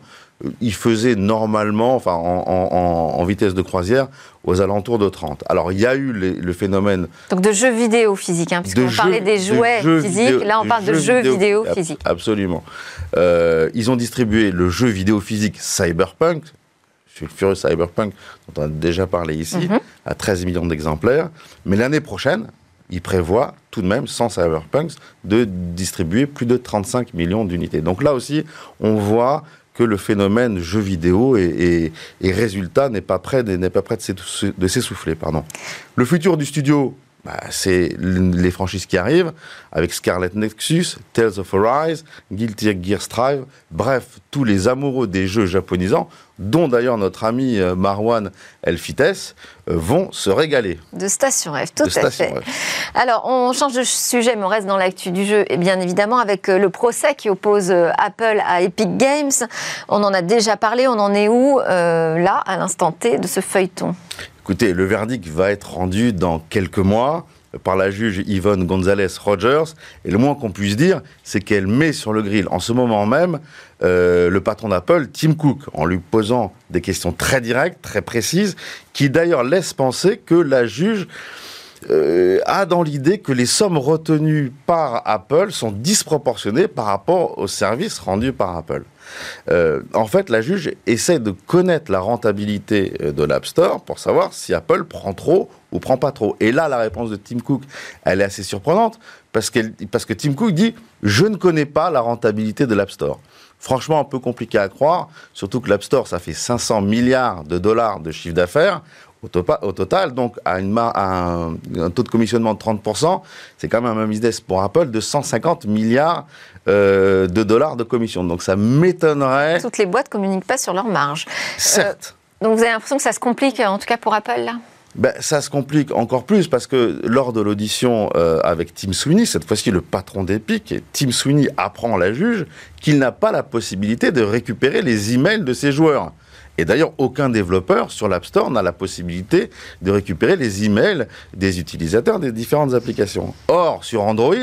Ils faisaient normalement, enfin en, vitesse de croisière, aux alentours de 30. Alors il y a eu le phénomène... Donc de jeux vidéo physiques, hein, puisqu'on parlait des jouets physiques, là on parle de jeux vidéo, physiques. Absolument. Euh, ils ont distribué le jeu vidéo physique Cyberpunk, Furious Cyberpunk, dont on a déjà parlé ici, mhm. à 13 millions d'exemplaires. Mais l'année prochaine, ils prévoient tout de même, sans Cyberpunk, de distribuer plus de 35 millions d'unités. Donc là aussi, on voit que le phénomène jeu vidéo et, résultat n'est pas prêt, n'est pas prêt de s'essouffler. Pardon. Le futur du studio, bah, c'est les franchises qui arrivent, avec Scarlet Nexus, Tales of Arise, Guilty Gear Strive, bref, tous les amoureux des jeux japonisants, dont d'ailleurs notre ami euh, Marwan Elfites, euh, vont se régaler. De Station F, tout à fait. Alors, on change de sujet, mais on reste dans l'actu du jeu, et bien évidemment avec euh, le procès qui oppose Apple à Epic Games. On en a déjà parlé, on en est où, là, à l'instant T de ce feuilleton? Écoutez, le verdict va être rendu dans quelques mois par la juge Yvonne Gonzalez Rogers. Et le moins qu'on puisse dire, c'est qu'elle met sur le grill en ce moment même euh, le patron d'Apple, Tim Cook, en lui posant des questions très directes, très précises, qui d'ailleurs laissent penser que la juge euh, a dans l'idée que les sommes retenues par Apple sont disproportionnées par rapport aux services rendus par Apple. Euh, en fait, la juge essaie de connaître la rentabilité euh, de l'App Store pour savoir si Apple prend trop ou prend pas trop. Et là, la réponse de Tim Cook, elle est assez surprenante parce, parce que Tim Cook dit Je ne connais pas la rentabilité de l'App Store. Franchement, un peu compliqué à croire, surtout que l'App Store, ça fait 500 milliards de dollars de chiffre d'affaires au, total, donc à, une un, taux de commissionnement de 30%, c'est quand même un business pour Apple de 150 milliards euh, de dollars de commission. Donc ça m'étonnerait. Toutes les boîtes ne communiquent pas sur leur marge. Certes. Euh, donc vous avez l'impression que ça se complique, en tout cas pour Apple, là? Ben, ça se complique encore plus parce que lors de l'audition euh, avec Tim Sweeney, cette fois-ci le patron d'Epic, Tim Sweeney apprend à la juge qu'il n'a pas la possibilité de récupérer les emails de ses joueurs. Et d'ailleurs, aucun développeur sur l'App Store n'a la possibilité de récupérer les emails des utilisateurs des différentes applications. Or, sur Android,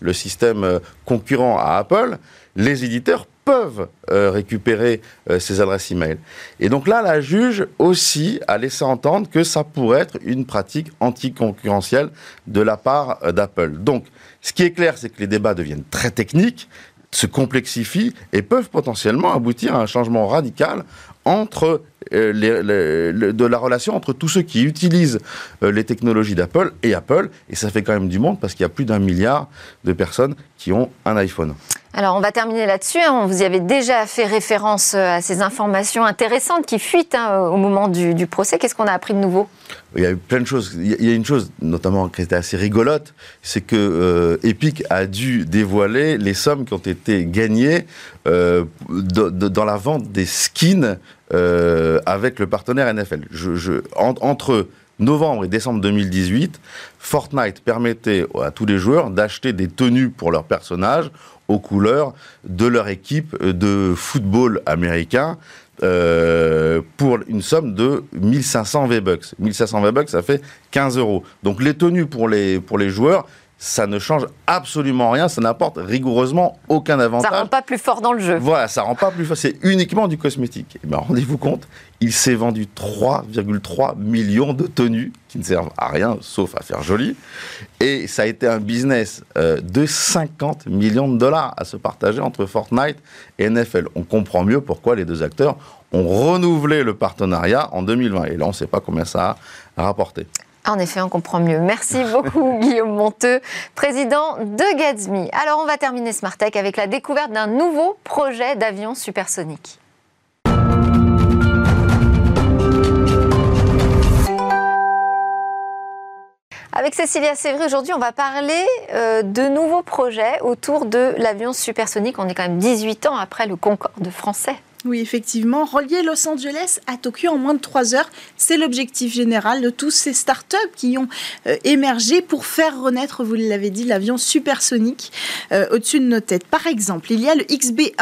le système euh, concurrent à Apple, les éditeurs peuvent euh, récupérer euh, ces adresses email. Et donc là, la juge aussi a laissé entendre que ça pourrait être une pratique anticoncurrentielle de la part d'Apple. Donc, ce qui est clair, c'est que les débats deviennent très techniques, se complexifient et peuvent potentiellement aboutir à un changement radical entre euh, les, de la relation entre tous ceux qui utilisent euh, les technologies d'Apple et Apple. Et ça fait quand même du monde parce qu'il y a plus d'un milliard de personnes qui ont un iPhone. Alors, on va terminer là-dessus. Hein. Vous y avez déjà fait référence euh, à ces informations intéressantes qui fuitent hein, au moment du, procès. Qu'est-ce qu'on a appris de nouveau? Il y a eu plein de choses. Il y a une chose, notamment, qui était assez rigolote, c'est que Epic a dû dévoiler les sommes qui ont été gagnées dans la vente des skins euh, avec le partenaire NFL. Entre novembre et décembre 2018, Fortnite permettait à tous les joueurs d'acheter des tenues pour leurs personnages aux couleurs de leur équipe de football américain. Euh, pour une somme de 1500 V-Bucks. 1500 V-Bucks, ça fait 15 euros. Donc les tenues pour les, pour les joueurs, ça ne change absolument rien, ça n'apporte rigoureusement aucun avantage. Ça rend pas plus fort dans le jeu. Voilà, ça rend pas plus fort, c'est uniquement du cosmétique. Et eh ben, rendez-vous compte, il s'est vendu 3,3 millions de tenues qui ne servent à rien sauf à faire joli. Et ça a été un business euh, de 50 millions de dollars à se partager entre Fortnite et NFL. On comprend mieux pourquoi les deux acteurs ont renouvelé le partenariat en 2020. Et là, on ne sait pas combien ça a rapporté. En effet, on comprend mieux. Merci [LAUGHS] beaucoup, Guillaume Monteux, président de Gatsby. Alors, on va terminer Smartech avec la découverte d'un nouveau projet d'avion supersonique. Avec Cécilia Sévry, aujourd'hui, on va parler euh, de nouveaux projets autour de l'avion supersonique. On est quand même 18 ans après le Concorde français. Oui, effectivement. Relier Los Angeles à Tokyo en moins de 3 heures, c'est l'objectif général de tous ces startups qui ont euh, émergé pour faire renaître, vous l'avez dit, l'avion supersonique euh, au-dessus de nos têtes. Par exemple, il y a le XB1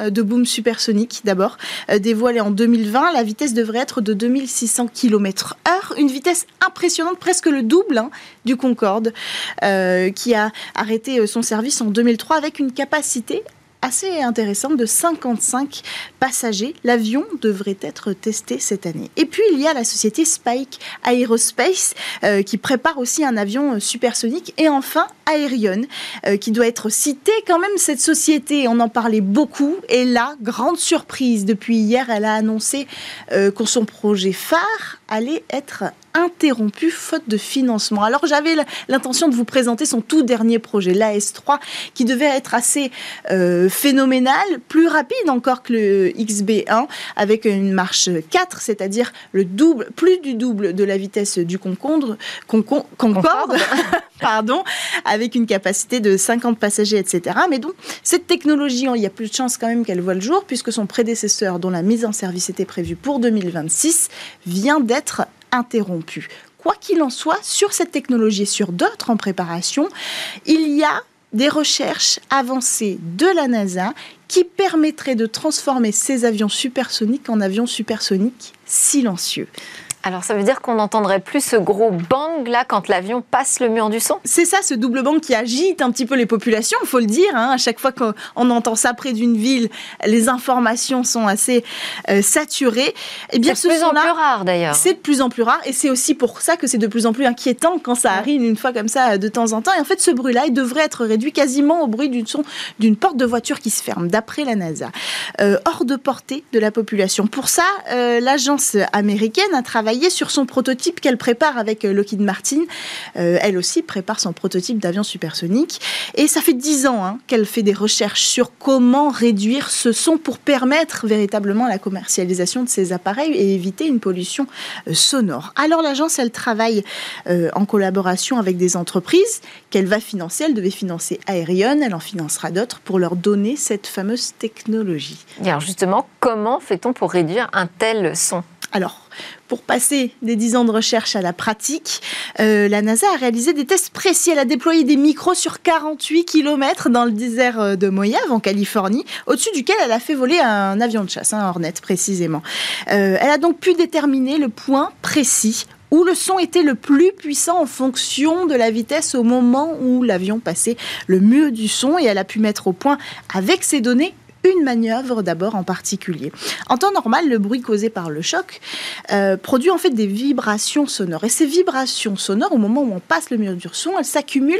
euh, de Boom Supersonique, d'abord, dévoilé en 2020. La vitesse devrait être de 2600 km/h, une vitesse impressionnante, presque le double hein, du Concorde, qui a arrêté son service en 2003 avec une capacité assez intéressante de 55 passagers. L'avion devrait être testé cette année. Et puis il y a la société Spike Aerospace euh, qui prépare aussi un avion supersonique. Et enfin Aerion euh, qui doit être cité quand même cette société. On en parlait beaucoup. Et là, grande surprise, depuis hier, elle a annoncé euh, que son projet phare allait être interrompu faute de financement. Alors j'avais l'intention de vous présenter son tout dernier projet, l'AS3, qui devait être assez euh, phénoménal, plus rapide encore que le XB1, avec une marche 4, c'est-à-dire le double, plus du double de la vitesse du Concorde, Concorde, [LAUGHS] pardon, avec une capacité de 50 passagers, etc. Mais donc cette technologie, il y a plus de chances quand même qu'elle voit le jour, puisque son prédécesseur, dont la mise en service était prévue pour 2026, vient d'être interrompu. Quoi qu'il en soit, sur cette technologie et sur d'autres en préparation, il y a des recherches avancées de la NASA qui permettraient de transformer ces avions supersoniques en avions supersoniques silencieux. Alors ça veut dire qu'on n'entendrait plus ce gros bang là quand l'avion passe le mur du son? C'est ça, ce double bang qui agite un petit peu les populations, il faut le dire. Hein. À chaque fois qu'on entend ça près d'une ville, les informations sont assez euh, saturées. Et eh bien, c'est de plus en plus rare d'ailleurs. C'est de plus en plus rare et c'est aussi pour ça que c'est de plus en plus inquiétant quand ça arrive une fois comme ça de temps en temps. Et en fait, ce bruit-là, il devrait être réduit quasiment au bruit d'une son d'une porte de voiture qui se ferme, d'après la NASA, euh, hors de portée de la population. Pour ça, euh, l'agence américaine a travaillé sur son prototype qu'elle prépare avec euh, Lockheed Martin. Euh, elle aussi prépare son prototype d'avion supersonique. Et ça fait dix ans hein, qu'elle fait des recherches sur comment réduire ce son pour permettre véritablement la commercialisation de ces appareils et éviter une pollution euh, sonore. Alors l'agence, elle travaille en collaboration avec des entreprises qu'elle va financer. Elle devait financer Aerion, elle en financera d'autres pour leur donner cette fameuse technologie. alors justement, comment fait-on pour réduire un tel son? Alors, pour passer des 10 ans de recherche à la pratique, euh, la NASA a réalisé des tests précis. Elle a déployé des micros sur 48 km dans le désert euh, de Mojave, en Californie, au-dessus duquel elle a fait voler un avion de chasse, un Hornet précisément. Euh, elle a donc pu déterminer le point précis où le son était le plus puissant en fonction de la vitesse au moment où l'avion passait le mur du son et elle a pu mettre au point avec ces données une manœuvre d'abord en particulier. En temps normal, le bruit causé par le choc euh, produit en fait des vibrations sonores. Et ces vibrations sonores, au moment où on passe le mur du son, elles s'accumulent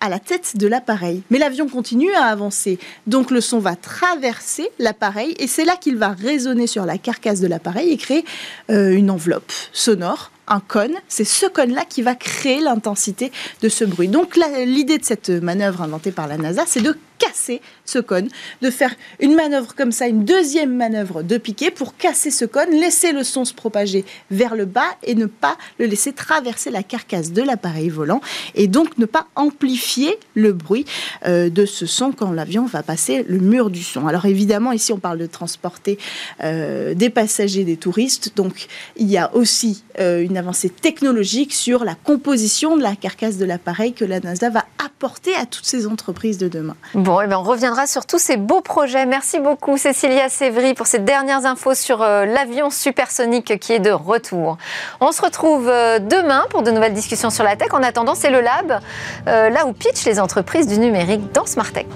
à la tête de l'appareil. Mais l'avion continue à avancer. Donc le son va traverser l'appareil et c'est là qu'il va résonner sur la carcasse de l'appareil et créer euh, une enveloppe sonore un cône. C'est ce cône-là qui va créer l'intensité de ce bruit. Donc l'idée de cette manœuvre inventée par la NASA, c'est de casser ce cône, de faire une manœuvre comme ça, une deuxième manœuvre de piqué pour casser ce cône, laisser le son se propager vers le bas et ne pas le laisser traverser la carcasse de l'appareil volant et donc ne pas amplifier le bruit euh, de ce son quand l'avion va passer le mur du son. Alors évidemment, ici on parle de transporter euh, des passagers, des touristes, donc il y a aussi euh, une avancée technologique sur la composition de la carcasse de l'appareil que la NASA va apporter à toutes ces entreprises de demain. Eh bien on reviendra sur tous ces beaux projets. Merci beaucoup Cécilia Sévry pour ces dernières infos sur euh, l'avion supersonique qui est de retour. On se retrouve euh, demain pour de nouvelles discussions sur la tech. En attendant, c'est le Lab, euh, là où pitch les entreprises du numérique dans Smart Tech.